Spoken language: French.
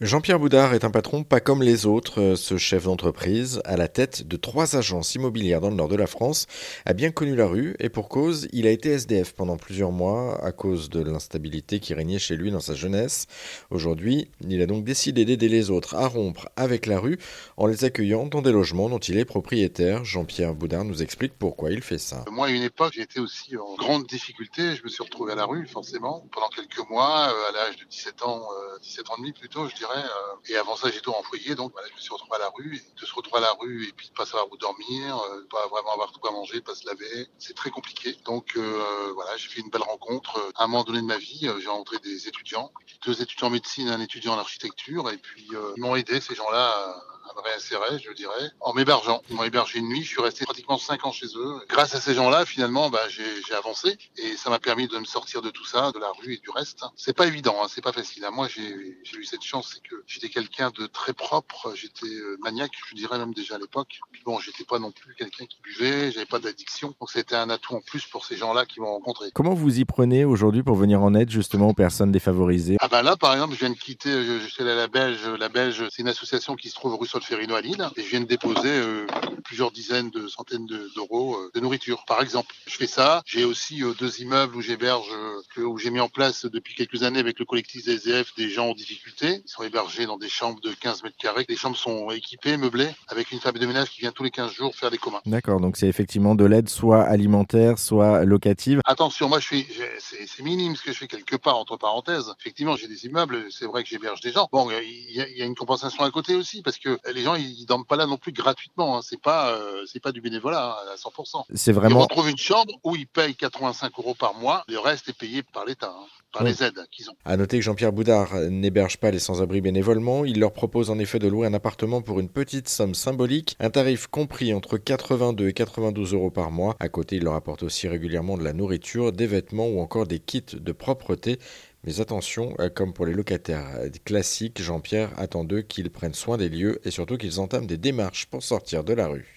Jean-Pierre Boudard est un patron pas comme les autres. Euh, ce chef d'entreprise, à la tête de trois agences immobilières dans le nord de la France, a bien connu la rue et pour cause, il a été SDF pendant plusieurs mois à cause de l'instabilité qui régnait chez lui dans sa jeunesse. Aujourd'hui, il a donc décidé d'aider les autres à rompre avec la rue en les accueillant dans des logements dont il est propriétaire. Jean-Pierre Boudard nous explique pourquoi il fait ça. Moi, à une époque, j'étais aussi en grande difficulté. Je me suis retrouvé à la rue, forcément, pendant quelques mois, euh, à l'âge de 17 ans, 17 ans et demi plutôt, je dirais euh, et avant ça, j'étais en foyer, donc voilà, je me suis retrouvé à la rue. Et de se retrouver à la rue et puis de pas savoir où dormir, euh, pas vraiment avoir tout à manger, pas se laver, c'est très compliqué. Donc euh, voilà, j'ai fait une belle rencontre. À un moment donné de ma vie, j'ai rencontré des étudiants, deux étudiants en médecine, un étudiant en architecture, et puis ils m'ont aidé ces gens-là réinsérer, je dirais, en m'hébergeant. Ils m'ont hébergé une nuit, je suis resté pratiquement cinq ans chez eux. Grâce à ces gens-là, finalement, bah, j'ai avancé et ça m'a permis de me sortir de tout ça, de la rue et du reste. C'est pas évident, hein, c'est pas facile. Hein. Moi, j'ai eu cette chance, c'est que j'étais quelqu'un de très propre, j'étais euh, maniaque, je dirais même déjà à l'époque. Puis bon, j'étais pas non plus quelqu'un qui buvait, j'avais pas d'addiction, donc c'était un atout en plus pour ces gens-là qui m'ont rencontré. Comment vous y prenez aujourd'hui pour venir en aide justement aux personnes défavorisées? Ah bah là, par exemple, je viens de quitter, je, je suis allé à la Belge. La Belge, c'est une association qui se trouve rue Solferino à Lille, et je viens de déposer euh, plusieurs dizaines de centaines d'euros euh, de, nourriture, par exemple. Je fais ça. J'ai aussi deux immeubles où j'héberge, où j'ai mis en place depuis quelques années avec le collectif des SDF des gens en difficulté. Ils sont hébergés dans des chambres de 15 mètres carrés. Les chambres sont équipées, meublées, avec une femme de ménage qui vient tous les 15 jours faire des communs. D'accord, donc c'est effectivement de l'aide soit alimentaire, soit locative. Attention, moi je suis, c'est minime ce que je fais quelque part entre parenthèses. Effectivement, j'ai des immeubles, c'est vrai que j'héberge des gens. Bon, il y, a une compensation à côté aussi parce que les gens ils dorment pas là non plus gratuitement. Hein. C'est pas, euh, c'est pas du bénévolat hein, à 100%. C'est vraiment. Ils retrouvent une chambre où ils payent 85 euros par mois. Le reste est payé par l'État. Hein par les aides qu'ils ont. À noter que Jean-Pierre Boudard n'héberge pas les sans-abri bénévolement. Il leur propose en effet de louer un appartement pour une petite somme symbolique, un tarif compris entre 82 et 92 euros par mois. À côté, il leur apporte aussi régulièrement de la nourriture, des vêtements ou encore des kits de propreté. Mais attention, euh, comme pour les locataires classiques, Jean-Pierre attend d'eux qu'ils prennent soin des lieux et surtout qu'ils entament des démarches pour sortir de la rue.